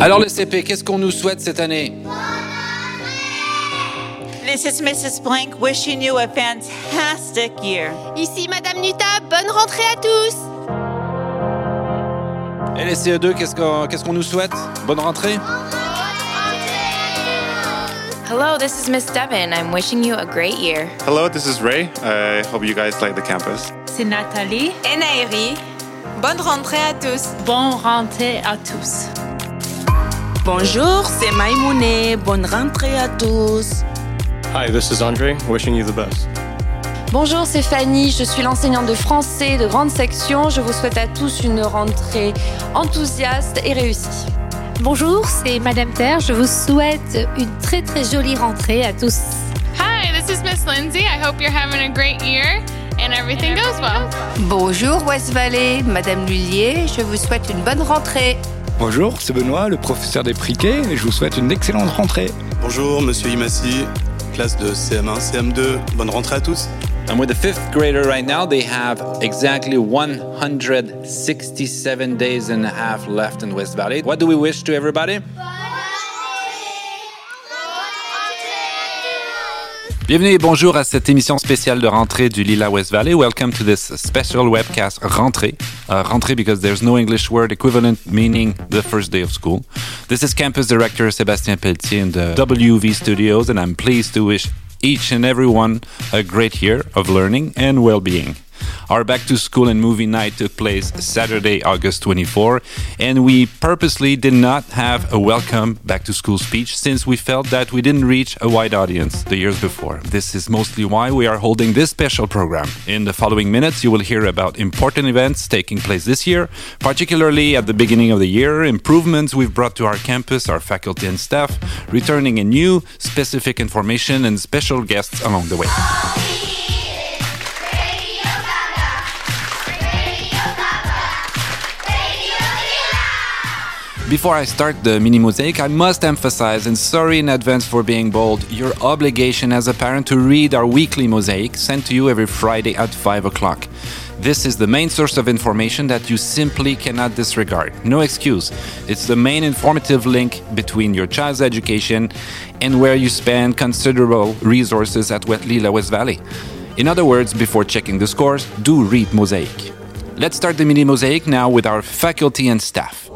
Alors les CP, qu'est-ce qu'on nous souhaite cette année? This is Mrs. Blank wishing you a fantastic year. Ici Madame Nuta, bonne rentrée à tous Et les CE2, qu'est-ce qu'on qu'est-ce qu'on nous souhaite? Bonne rentrée Hello, this is Miss Devon. I'm wishing you a great year. Hello, this is Ray. I hope you guys like the campus. C'est Nathalie. Et Nairi. Bonne rentrée à tous. Bonne rentrée à tous. Bonjour, c'est Maïmoune. Bonne rentrée à tous. Hi, this is Andre. Wishing you the best. Bonjour, c'est Fanny. Je suis l'enseignante de français de grande section. Je vous souhaite à tous une rentrée enthousiaste et réussie. Bonjour, c'est Madame Terre. Je vous souhaite une très très jolie rentrée à tous. Hi, this is Miss Lindsay. I hope you're having a great year and everything goes well. Bonjour West Valley, Madame Lullier. Je vous souhaite une bonne rentrée. Bonjour, c'est Benoît, le professeur des Priquets, et je vous souhaite une excellente rentrée. Bonjour, Monsieur Imassi, classe de CM1, CM2. Bonne rentrée à tous. And with the fifth grader right now, they have exactly 167 days and a half left in West Valley. What do we wish to everybody? Bienvenue et bonjour à cette émission spéciale de rentrée du Lila West Valley. Welcome to this special webcast rentrée. Uh, rentrée because there's no English word equivalent meaning the first day of school. This is campus director Sébastien Pelletier in the WV studios and I'm pleased to wish each and every one a great year of learning and well-being. Our back to school and movie night took place Saturday, August 24, and we purposely did not have a welcome back to school speech since we felt that we didn't reach a wide audience the years before. This is mostly why we are holding this special program. In the following minutes, you will hear about important events taking place this year, particularly at the beginning of the year, improvements we've brought to our campus, our faculty and staff, returning a new specific information and special guests along the way. Before I start the mini mosaic, I must emphasize, and sorry in advance for being bold, your obligation as a parent to read our weekly mosaic sent to you every Friday at 5 o'clock. This is the main source of information that you simply cannot disregard. No excuse. It's the main informative link between your child's education and where you spend considerable resources at Wet Lila West Valley. In other words, before checking the scores, do read Mosaic. Let's start the mini mosaic now with our faculty and staff.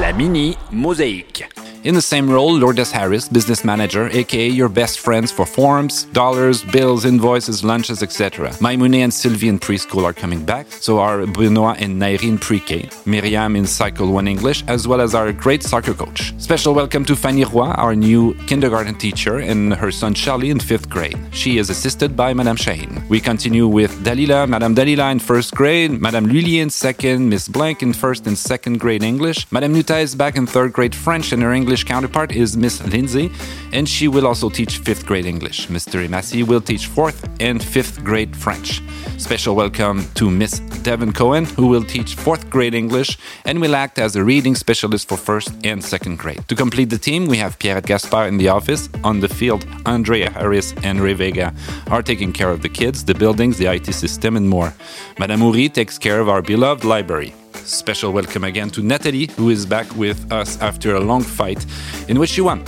La mini mosaic. In the same role, Lourdes Harris, business manager, aka your best friends for forms, dollars, bills, invoices, lunches, etc. Maimoune and Sylvie in preschool are coming back, so are Benoit and Nairi in pre-K, Miriam in Cycle 1 English, as well as our great soccer coach. Special welcome to Fanny Roy, our new kindergarten teacher, and her son Charlie in 5th grade. She is assisted by Madame Shane. We continue with Dalila, Madame Dalila in 1st grade, Madame Lully in 2nd, Miss Blank in 1st and 2nd grade English. Madame Nuta is back in 3rd grade French and her English English counterpart is Miss Lindsay, and she will also teach 5th grade English. Mr. Imasi will teach 4th and 5th grade French. Special welcome to Miss Devon Cohen, who will teach 4th grade English and will act as a reading specialist for 1st and 2nd grade. To complete the team, we have Pierre Gaspar in the office. On the field, Andrea Harris and Ray Vega are taking care of the kids, the buildings, the IT system, and more. Madame Uri takes care of our beloved library. Special welcome again to Natalie, who is back with us after a long fight in which she won.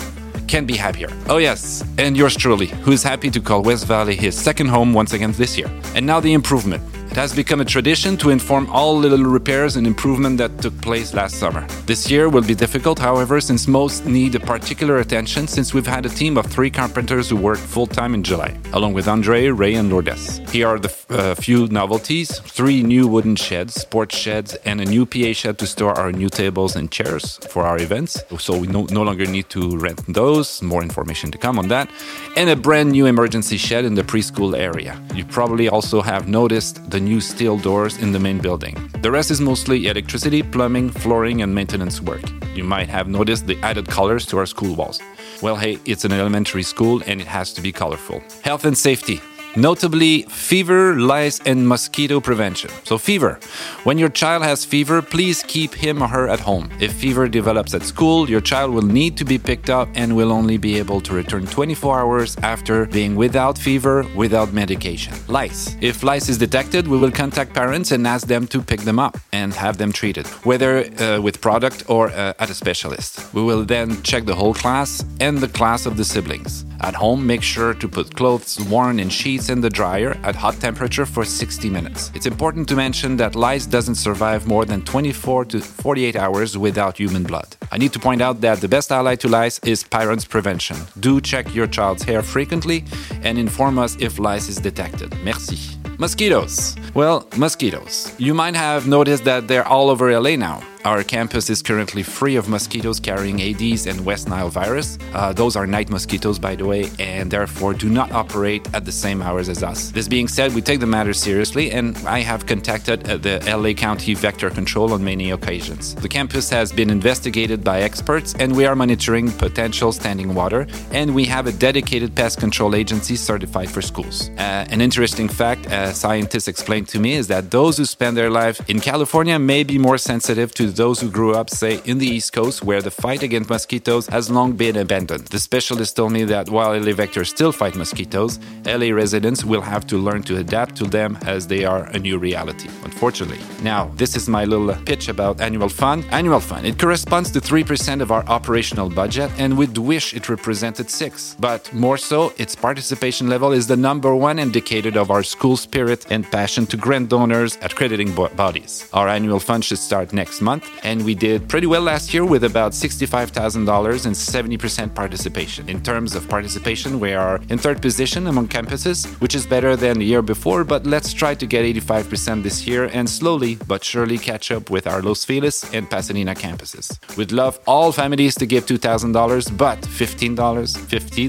Can't be happier. Oh, yes, and yours truly, who is happy to call West Valley his second home once again this year. And now the improvement. It has become a tradition to inform all little repairs and improvement that took place last summer. This year will be difficult, however, since most need a particular attention since we've had a team of three carpenters who worked full time in July, along with Andre, Ray, and Lourdes. Here are the uh, few novelties three new wooden sheds, sports sheds, and a new PA shed to store our new tables and chairs for our events. So we no, no longer need to rent those. More information to come on that. And a brand new emergency shed in the preschool area. You probably also have noticed the new steel doors in the main building. The rest is mostly electricity, plumbing, flooring, and maintenance work. You might have noticed the added colors to our school walls. Well, hey, it's an elementary school and it has to be colorful. Health and safety. Notably fever, lice, and mosquito prevention. So, fever. When your child has fever, please keep him or her at home. If fever develops at school, your child will need to be picked up and will only be able to return 24 hours after being without fever, without medication. Lice. If lice is detected, we will contact parents and ask them to pick them up and have them treated, whether uh, with product or uh, at a specialist. We will then check the whole class and the class of the siblings. At home, make sure to put clothes worn in sheets in the dryer at hot temperature for 60 minutes. It's important to mention that lice doesn't survive more than 24 to 48 hours without human blood. I need to point out that the best ally to lice is parents prevention. Do check your child's hair frequently and inform us if lice is detected. Merci. Mosquitoes. Well, mosquitoes. You might have noticed that they're all over LA now. Our campus is currently free of mosquitoes carrying Aedes and West Nile virus. Uh, those are night mosquitoes, by the way, and therefore do not operate at the same hours as us. This being said, we take the matter seriously, and I have contacted uh, the LA County Vector Control on many occasions. The campus has been investigated by experts, and we are monitoring potential standing water, and we have a dedicated pest control agency certified for schools. Uh, an interesting fact, a scientist explained to me, is that those who spend their life in California may be more sensitive to those who grew up, say, in the East Coast, where the fight against mosquitoes has long been abandoned. The specialist told me that while LA vectors still fight mosquitoes, LA residents will have to learn to adapt to them as they are a new reality, unfortunately. Now, this is my little pitch about annual fund. Annual fund, it corresponds to 3% of our operational budget, and we'd wish it represented 6 But more so, its participation level is the number one indicator of our school spirit and passion to grant donors accrediting bodies. Our annual fund should start next month month, and we did pretty well last year with about $65,000 and 70% participation. In terms of participation, we are in third position among campuses, which is better than the year before, but let's try to get 85% this year and slowly but surely catch up with our Los Feliz and Pasadena campuses. We'd love all families to give $2,000, but $15, $50,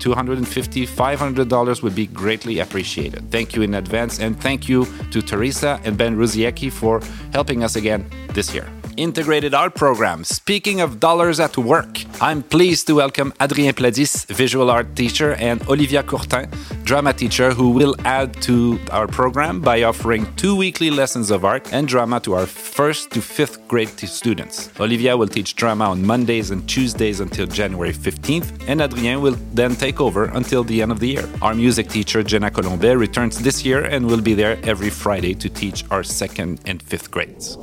$250, $500 would be greatly appreciated. Thank you in advance, and thank you to Teresa and Ben Ruziecki for helping us again this year. Integrated Art Program. Speaking of dollars at work, I'm pleased to welcome Adrien Pladis, visual art teacher, and Olivia Courtin, drama teacher, who will add to our program by offering two weekly lessons of art and drama to our first to fifth grade students. Olivia will teach drama on Mondays and Tuesdays until January 15th, and Adrien will then take over until the end of the year. Our music teacher, Jenna Colombet, returns this year and will be there every Friday to teach our second and fifth grades.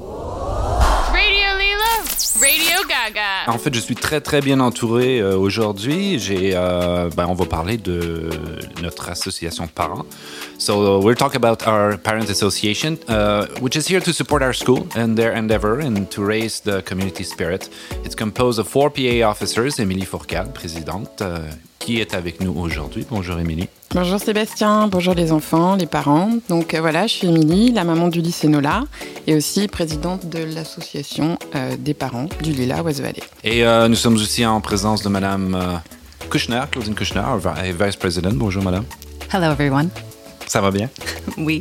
En fait, je suis très très bien entouré euh, aujourd'hui. J'ai, euh, ben, on va parler de notre association de parents. So we'll talk about our parent association, uh, which is here to support our school and their endeavor and to raise the community spirit. It's composed of four PA officers. Émilie Fourcade, présidente, uh, qui est avec nous aujourd'hui. Bonjour Émilie. Bonjour Sébastien, bonjour les enfants, les parents. Donc euh, voilà, je suis Émilie, la maman du lycée Nola et aussi présidente de l'association euh, des parents du Lila West Valley. Et euh, nous sommes aussi en présence de Madame Kushner, Claudine Kushner, Vice President. Bonjour Madame. Hello everyone. Ça va bien? oui.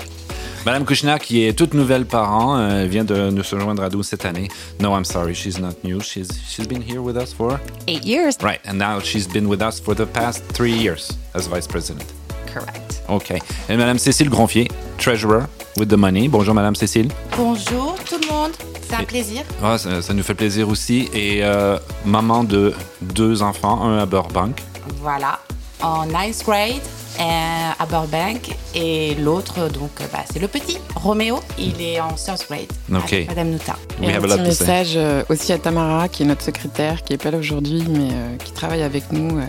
Madame Kushner, qui est toute nouvelle parent, euh, vient de nous rejoindre à nous cette année. No, I'm sorry, she's not new. She's she's been here with us for eight years. Right, and now she's been with us for the past three years as vice president. Correct. Okay. Et Madame Cécile Gronfier, treasurer with the money. Bonjour Madame Cécile. Bonjour tout le monde. C'est un plaisir. Ah, ça, ça, nous fait plaisir aussi. Et euh, maman de deux enfants, un à Burbank. Voilà, en ninth grade à Burbank et l'autre donc euh, bah, c'est le petit Roméo il est en third grade okay. avec Madame Nuta et un petit message euh, aussi à Tamara qui est notre secrétaire qui est pas là aujourd'hui mais qui travaille avec nous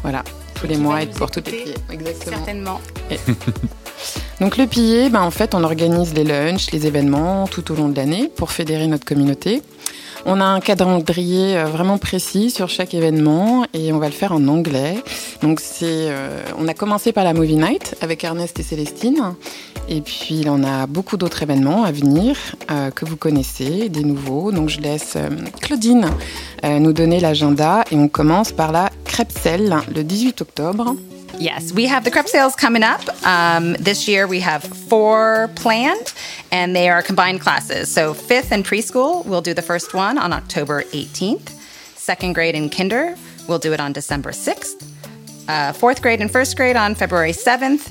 voilà tous les mois et pour toutes les pieds exactement certainement et... Donc le pilier, ben, en fait, on organise les lunchs, les événements tout au long de l'année pour fédérer notre communauté. On a un calendrier euh, vraiment précis sur chaque événement et on va le faire en anglais. Donc c'est, euh, on a commencé par la Movie Night avec Ernest et Célestine. Et puis on a beaucoup d'autres événements à venir euh, que vous connaissez, des nouveaux. Donc je laisse Claudine nous donner l'agenda et on commence par la crêpe sel le 18 octobre. Yes, we have the crepe sales coming up. Um, this year we have four planned, and they are combined classes. So, fifth and preschool, we'll do the first one on October 18th. Second grade and kinder, we'll do it on December 6th. uh, fourth grade and first grade on February 7th,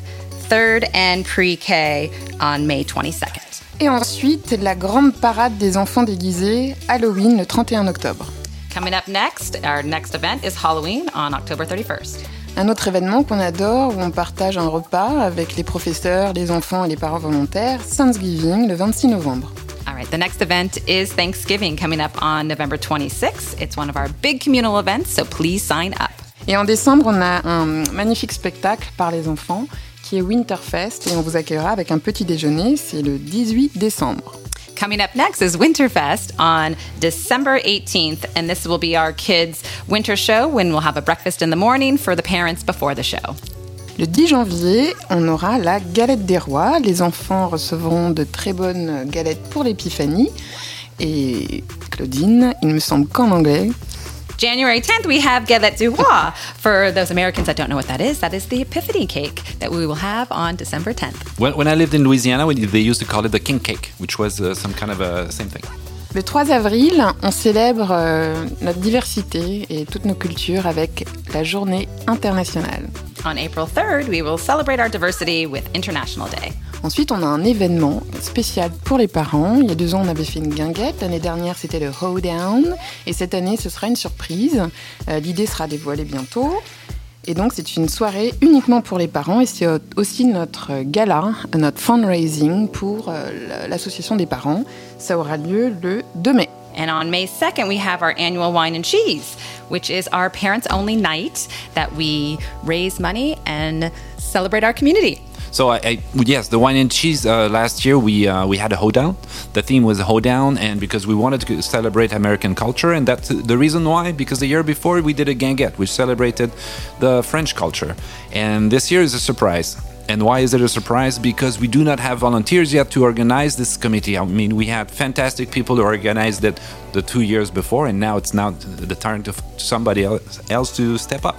third and pre K on May 22nd. Et ensuite, la grande parade des enfants déguisés, Halloween le 31 octobre. Coming up next, our next event is Halloween on October 31st. Un autre événement qu'on adore où on partage un repas avec les professeurs, les enfants et les parents volontaires, Thanksgiving le 26 novembre. All right, the next event is Thanksgiving coming up on November 26th. It's one of our big communal events, so please sign up. Et en décembre, on a un magnifique spectacle par les enfants qui est Winterfest et on vous accueillera avec un petit déjeuner, c'est le 18 décembre. Coming up next is Winterfest on December 18th, and this will be our kids' winter show when we'll have a breakfast in the morning for the parents before the show. Le 10 janvier, on aura la galette des rois. Les enfants recevront de très bonnes galettes pour l'épiphanie. Et Claudine, il me semble qu'en anglais, January 10th, we have Galette du Roi. For those Americans that don't know what that is, that is the Epiphany cake that we will have on December 10th. When, when I lived in Louisiana, we- they used to call it the king cake, which was uh, some kind of a same thing. Le 3 avril, on célèbre euh, notre diversité et toutes nos cultures avec la journée internationale. On April 3rd, we will celebrate our diversity with International Day. Ensuite, on a un événement spécial pour les parents. Il y a deux ans, on avait fait une guinguette. L'année dernière, c'était le Hoedown. Et cette année, ce sera une surprise. Euh, L'idée sera dévoilée bientôt. Et donc, c'est une soirée uniquement pour les parents. Et c'est aussi notre gala, notre fundraising pour euh, l'association des parents. Ça aura lieu le 2 mai. And on May 2nd, we have our annual wine and cheese, which is our parents only night that we raise money and celebrate our community. So I, I yes, the wine and cheese. Uh, last year we uh, we had a hoedown. The theme was a hoedown, and because we wanted to celebrate American culture, and that's the reason why. Because the year before we did a guinguette, which celebrated the French culture, and this year is a surprise. And why is it a surprise? Because we do not have volunteers yet to organize this committee. I mean, we had fantastic people who organized it the two years before, and now it's now the turn to somebody else to step up.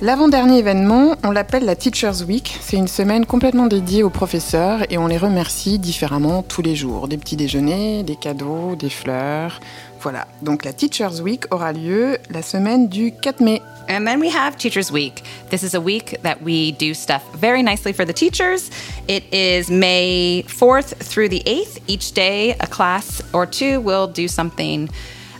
L'avant-dernier événement, on l'appelle la Teachers Week. C'est une semaine complètement dédiée aux professeurs et on les remercie différemment tous les jours. Des petits déjeuners, des cadeaux, des fleurs. Voilà. Donc la Teachers Week aura lieu la semaine du 4 mai. And then we have Teachers Week. This is a week that we do stuff very nicely for the teachers. It is May 4th through the 8th. Each day, a class or two will do something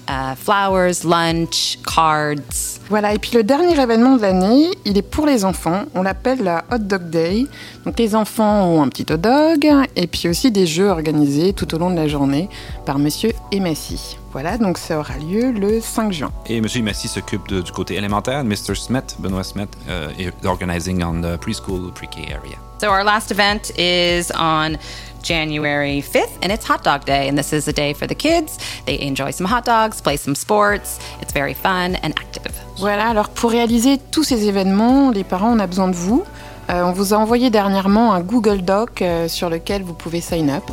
uh, flowers, lunch, cards. Voilà, et puis le dernier événement de l'année, il est pour les enfants. On l'appelle la Hot Dog Day. Donc les enfants ont un petit hot dog et puis aussi des jeux organisés tout au long de la journée par Monsieur Emassi. Voilà, donc ça aura lieu le 5 juin. Et M. Massy s'occupe du côté élémentaire. Mr. Smith, Benoît Smith, uh, is organizing on the preschool, pre-K area. So our last event is on January 5th, and it's Hot Dog Day. And this is a day for the kids. They enjoy some hot dogs, play some sports. It's very fun and active. Voilà, alors pour réaliser tous ces événements, les parents, on a besoin de vous. Euh, on vous a envoyé dernièrement un Google Doc euh, sur lequel vous pouvez sign up.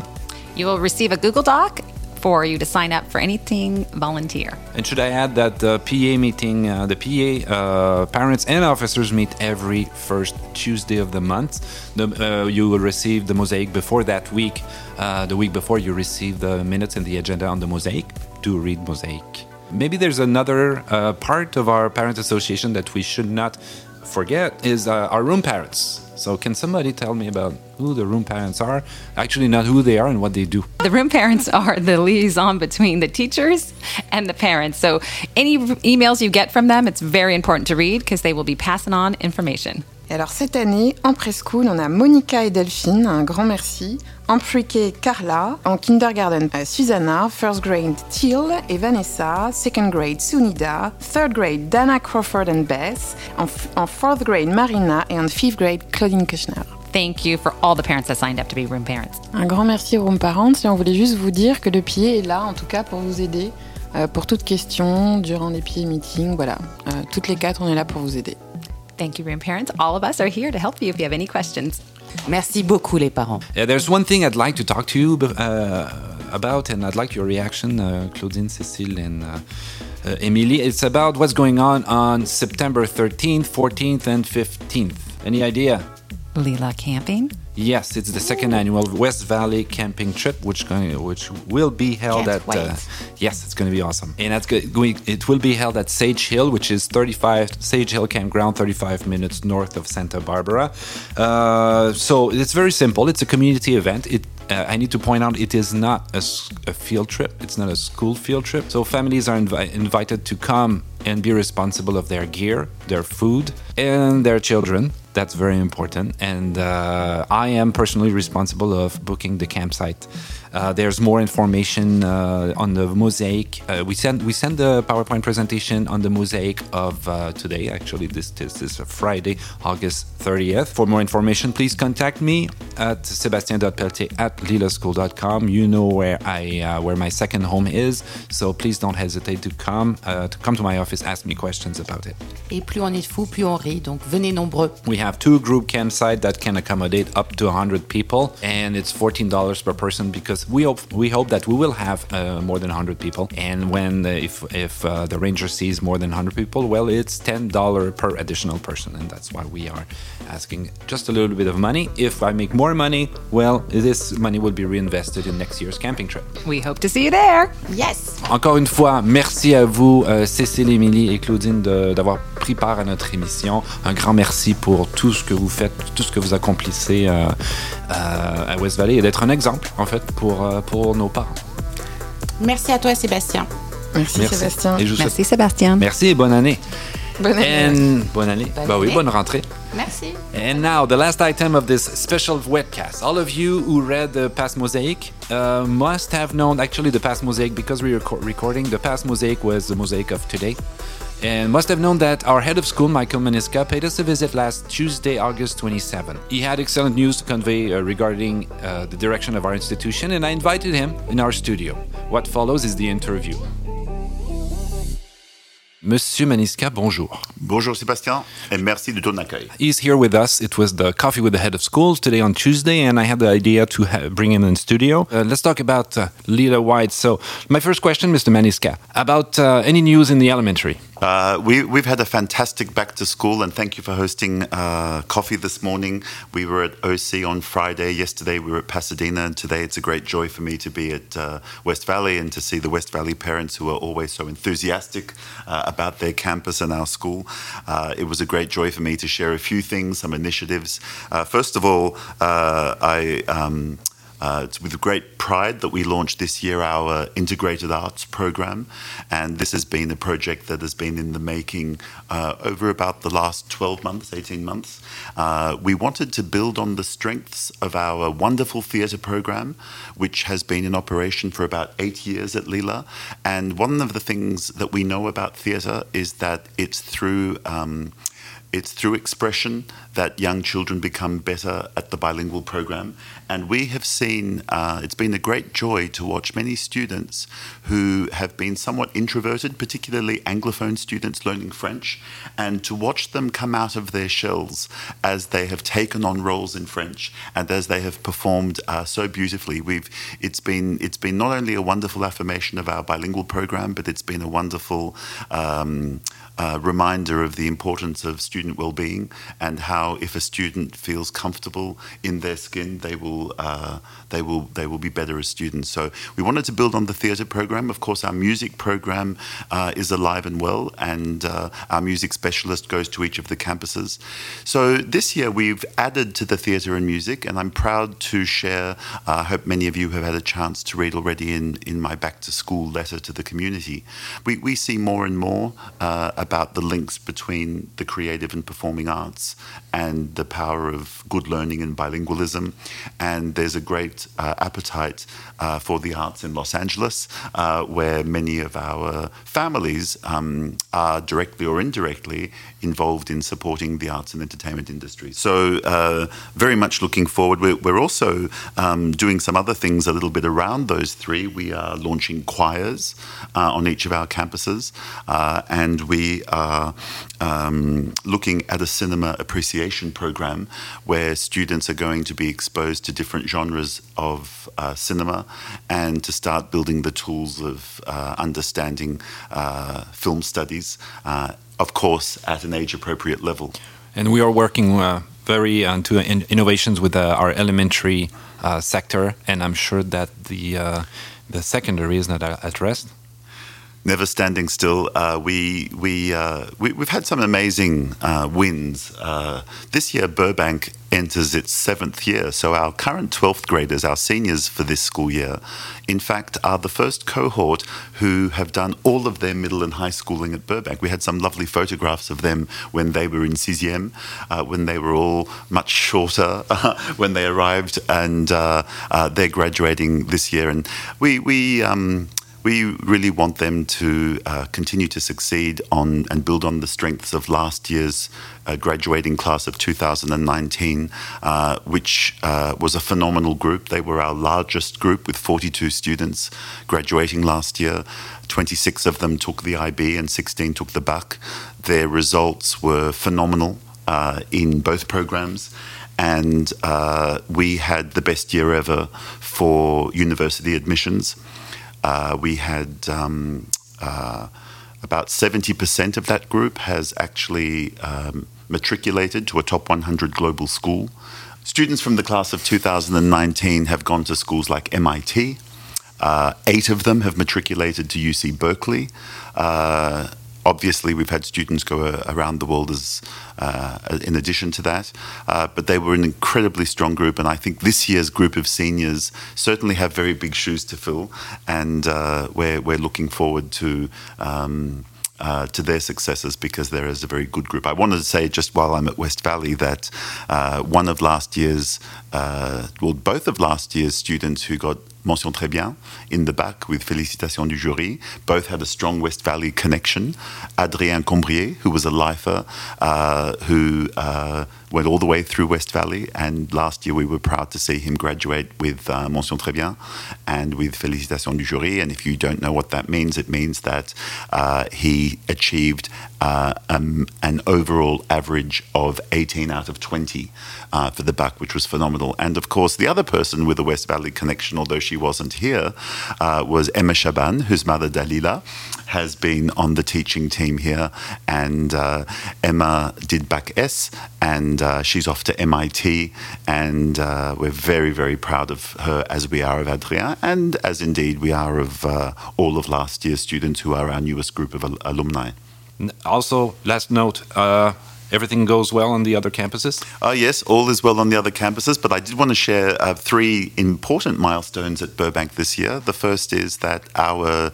You will receive a Google Doc for you to sign up for anything volunteer. And should I add that the PA meeting, uh, the PA uh, parents and officers meet every first Tuesday of the month. The, uh, you will receive the mosaic before that week. Uh, the week before, you receive the minutes and the agenda on the mosaic Do read mosaic. Maybe there's another uh, part of our parent association that we should not forget is uh, our room parents. So can somebody tell me about who the room parents are? Actually, not who they are and what they do. The room parents are the liaison between the teachers and the parents. So any emails you get from them, it's very important to read because they will be passing on information. Et alors cette année, en preschool, on a Monica et Delphine, un grand merci. En pre-K, Carla. En kindergarten, Susanna. First grade, Teal et Vanessa. Second grade, Sunida. Third grade, Dana Crawford and Beth. En, en fourth grade, Marina. Et en fifth grade, Claudine Kushner. Thank you for all the parents that signed up to be room parents. Un grand merci aux Room Parents et on voulait juste vous dire que le pied est là, en tout cas, pour vous aider. euh, pour toute question, durant les pieds meetings, voilà. Euh, toutes les quatre, on est là pour vous aider. Thank you, room parents. All of us are here to help you if you have any questions. Merci beaucoup les parents. Yeah, there's one thing I'd like to talk to you uh, about, and I'd like your reaction, uh, Claudine, Cécile, and uh, uh, Emily. It's about what's going on on September 13th, 14th, and 15th. Any idea? Lila camping? Yes, it's the second annual West Valley camping trip, which going, which will be held Can't at. Uh, yes, it's going to be awesome, and that's good. we- It will be held at Sage Hill, which is 35 Sage Hill Campground, 35 minutes north of Santa Barbara. Uh, so it's very simple. It's a community event. It uh, I need to point out it is not a field trip. It's not a school field trip. So families are invi- invited to come and be responsible of their gear, their food, and their children. That's very important. And uh, I am personally responsible of booking the campsite. Uh, there's more information uh, on the mosaic. Uh, we send we send the PowerPoint presentation on the mosaic of uh, today. Actually, this, this is Friday, August 30th. For more information, please contact me at sebastien.pelletier at lilaschool.com. You know where I uh, where my second home is, so please don't hesitate to come to come to my office, ask me questions about it. Et plus on est de fous, plus on rit. Donc venez nombreux. We have two group campsites that can accommodate up to 100 people, and it's $14 per person because we hope we hope that we will have uh, more than 100 people. And when uh, if if uh, the ranger sees more than 100 people, well, it's $10 per additional person, and that's why we are asking just a little bit of money. If I make more money, well, this money will be reinvested in next year's camping trip. We hope to see you there. Yes. Encore une fois, merci à vous, euh, Cécile, Émilie et Claudine, d'avoir pris part à notre émission. Un grand merci pour tout ce que vous faites, tout ce que vous accomplissez euh, euh, à West Valley et d'être un exemple, en fait, pour, euh, pour nos parents. Merci à toi, Sébastien. Merci, Sébastien. Et je vous souhaite- Merci Sébastien. Merci et bonne année. Bonne année. And- bonne année. Bonne bah oui, année. bonne rentrée. Merci. And now, the last item of this special webcast. All of you who read the past mosaic uh, must have known, actually, the past mosaic, because we are reco- recording, the past mosaic was the mosaic of today. And must have known that our head of school, Michael Maniska, paid us a visit last Tuesday, August 27. He had excellent news to convey uh, regarding uh, the direction of our institution, and I invited him in our studio. What follows is the interview. Monsieur Maniska, bonjour. Bonjour Sébastien et merci de ton accueil. He's here with us. It was the coffee with the head of schools today on Tuesday, and I had the idea to ha- bring him in studio. Uh, let's talk about uh, Lila White. So, my first question, Mr. Maniska, about uh, any news in the elementary. Uh, we, we've had a fantastic back to school, and thank you for hosting uh, coffee this morning. We were at OC on Friday. Yesterday we were at Pasadena, and today it's a great joy for me to be at uh, West Valley and to see the West Valley parents who are always so enthusiastic uh, about their campus and our school. Uh, it was a great joy for me to share a few things, some initiatives. Uh, first of all, I. Um, uh, it's with great pride that we launched this year our integrated arts program, and this has been a project that has been in the making uh, over about the last 12 months, 18 months. Uh, we wanted to build on the strengths of our wonderful theatre program, which has been in operation for about eight years at Lila. And one of the things that we know about theatre is that it's through um, it's through expression that young children become better at the bilingual program. And we have seen, uh, it's been a great joy to watch many students who have been somewhat introverted, particularly Anglophone students learning French, and to watch them come out of their shells as they have taken on roles in French and as they have performed uh, so beautifully. We've, it's, been, it's been not only a wonderful affirmation of our bilingual program, but it's been a wonderful um, uh, reminder of the importance of student well-being and how if a student feels comfortable in their skin, they will uh, they will they will be better as students. So we wanted to build on the theatre program. Of course, our music program uh, is alive and well, and uh, our music specialist goes to each of the campuses. So this year we've added to the theatre and music, and I'm proud to share. uh, I hope many of you have had a chance to read already in in my back to school letter to the community. We we see more and more uh, about the links between the creative and performing arts and the power of good learning and bilingualism. And there's a great uh, appetite uh, for the arts in Los Angeles, uh, where many of our families um, are directly or indirectly involved in supporting the arts and entertainment industry. So, uh, very much looking forward. We're, we're also um, doing some other things a little bit around those three. We are launching choirs uh, on each of our campuses, uh, and we are um, looking at a cinema appreciation program where students are going to be exposed to different genres of uh, cinema and to start building the tools of uh, understanding uh, film studies, uh, of course, at an age appropriate level. And we are working uh, very into in innovations with uh, our elementary uh, sector, and I'm sure that the uh, the secondary is not at rest. Never standing still. Uh, we, we, uh, we, have had some amazing uh, wins. Uh, this year, Burbank enters its seventh year. So, our current 12th graders, our seniors for this school year, in fact, are the first cohort who have done all of their middle and high schooling at Burbank. We had some lovely photographs of them when they were in sixième, uh, when they were all much shorter when they arrived, and uh, they're graduating this year. And we, we, um, we really want them to uh, continue to succeed on and build on the strengths of last year's uh, graduating class of 2019, uh, which uh, was a phenomenal group. They were our largest group with 42 students graduating last year. 26 of them took the IB and 16 took the BAC. Their results were phenomenal uh, in both programs and uh, we had the best year ever for university admissions. Uh, we had um, uh, about 70% of that group has actually um, matriculated to a top 100 global school. Students from the class of 2019 have gone to schools like MIT. Uh, eight of them have matriculated to UC Berkeley. Uh, obviously, we've had students go uh, around the world as uh, in addition to that. Uh, but they were an incredibly strong group, and I think this year's group of seniors certainly have very big shoes to fill, and uh, we're, we're looking forward to. Um, uh, to their successes because there is a very good group. I wanted to say just while I'm at West Valley that uh, one of last year's, uh, well, both of last year's students who got mention très bien in the bac with félicitations du jury. Both had a strong West Valley connection. Adrien Combrier, who was a lifer, uh, who uh, went all the way through West Valley, and last year we were proud to see him graduate with uh, mention très bien and with félicitations du jury. And if you don't know what that means, it means that uh, he achieved uh, um, an overall average of 18 out of 20 uh, for the bac, which was phenomenal. And of course, the other person with a West Valley connection, although she wasn't here, uh, was Emma Shaban, whose mother Dalila has been on the teaching team here. And uh, Emma did bac S, and uh, she's off to MIT. And uh, we're very, very proud of her, as we are of Adrien, and as indeed we are of all of last year's students who are our newest group of al alumni. Also, last note. Everything goes well on the other campuses? Uh, yes, all is well on the other campuses, but I did want to share uh, three important milestones at Burbank this year. The first is that our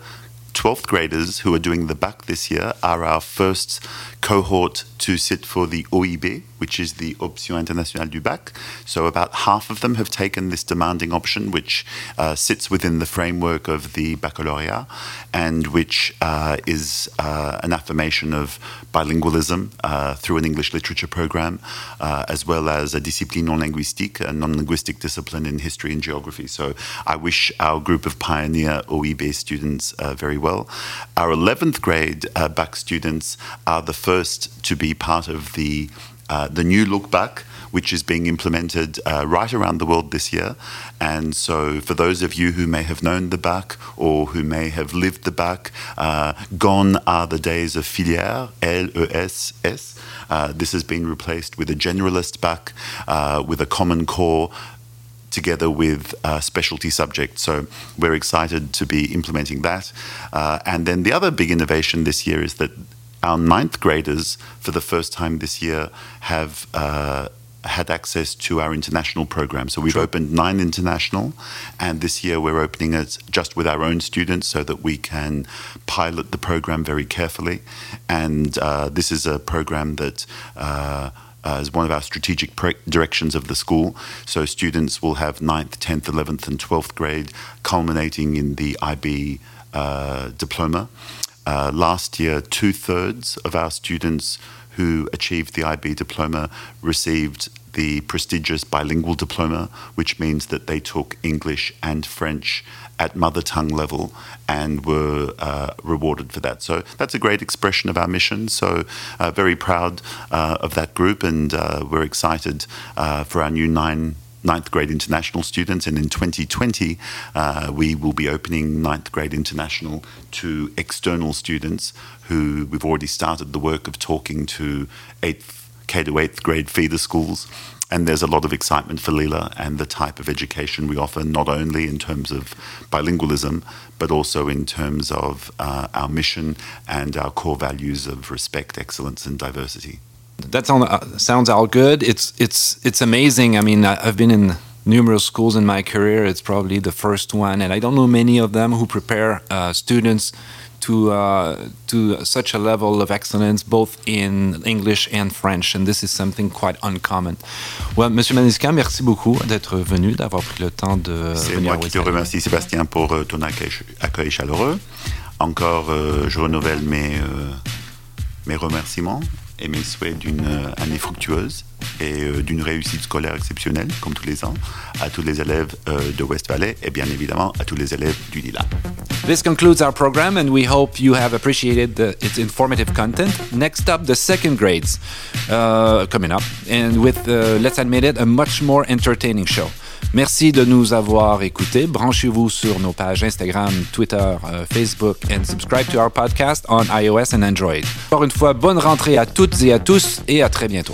12th graders who are doing the bac this year are our first cohort to sit for the OIB, which is the Option Internationale du Bac. So about half of them have taken this demanding option, which uh, sits within the framework of the baccalaureate and which uh, is uh, an affirmation of bilingualism uh, through an English literature program, uh, as well as a discipline non linguistique, a non linguistic discipline in history and geography. So I wish our group of pioneer OIB students uh, very well. Our 11th grade bac students are the first to be part of the uh, the new look bac, which is being implemented uh, right around the world this year. And so, for those of you who may have known the bac or who may have lived the bac, uh, gone are the days of filière, L E S S. Uh, this has been replaced with a generalist bac, uh, with a common core together with uh, specialty subjects. So we're excited to be implementing that. Uh, and then the other big innovation this year is that our ninth graders, for the first time this year, have uh, had access to our international program. So we've sure. opened nine international, and this year we're opening it just with our own students so that we can pilot the program very carefully. And uh, this is a program that uh, uh, is one of our strategic directions of the school. So students will have 9th, 10th, 11th, and 12th grade, culminating in the IB uh, diploma. Uh, last year, two thirds of our students who achieved the IB diploma received the prestigious bilingual diploma, which means that they took English and French at mother tongue level and were uh, rewarded for that. So that's a great expression of our mission. So, uh, very proud uh, of that group, and uh, we're excited uh, for our new nine ninth grade international students. And in 2020, uh, we will be opening ninth grade international to external students who we've already started the work of talking to eighth K to 8th grade feeder schools. And there's a lot of excitement for Lila and the type of education we offer, not only in terms of bilingualism, but also in terms of uh, our mission and our core values of respect, excellence, and diversity. That sound, uh, sounds all good. It's it's it's amazing. I mean, I, I've been in numerous schools in my career. It's probably the first one, and I don't know many of them who prepare uh, students to uh, to such a level of excellence, both in English and French, and this is something quite uncommon. Well, Monsieur Maniska, merci beaucoup d'être venu, d'avoir pris le temps de C'est moi qui te remercie, Sébastien, pour euh, ton accueil, accueil chaleureux. Encore, euh, je renouvelle mes, euh, mes remerciements et mes souhaits d'une euh, année fructueuse et euh, d'une réussite scolaire exceptionnelle, comme tous les ans, à tous les élèves euh, de West Valley et bien évidemment à tous les élèves du Lila. This concludes our program, and we hope you have appreciated the, its informative content. Next up, the second grades uh, coming up, and with, uh, let's admit it, a much more entertaining show. Merci de nous avoir écoutés. Branchez-vous sur nos pages Instagram, Twitter, uh, Facebook, and subscribe to our podcast on iOS and Android. Encore une fois, bonne rentrée à toutes et à tous, et à très bientôt.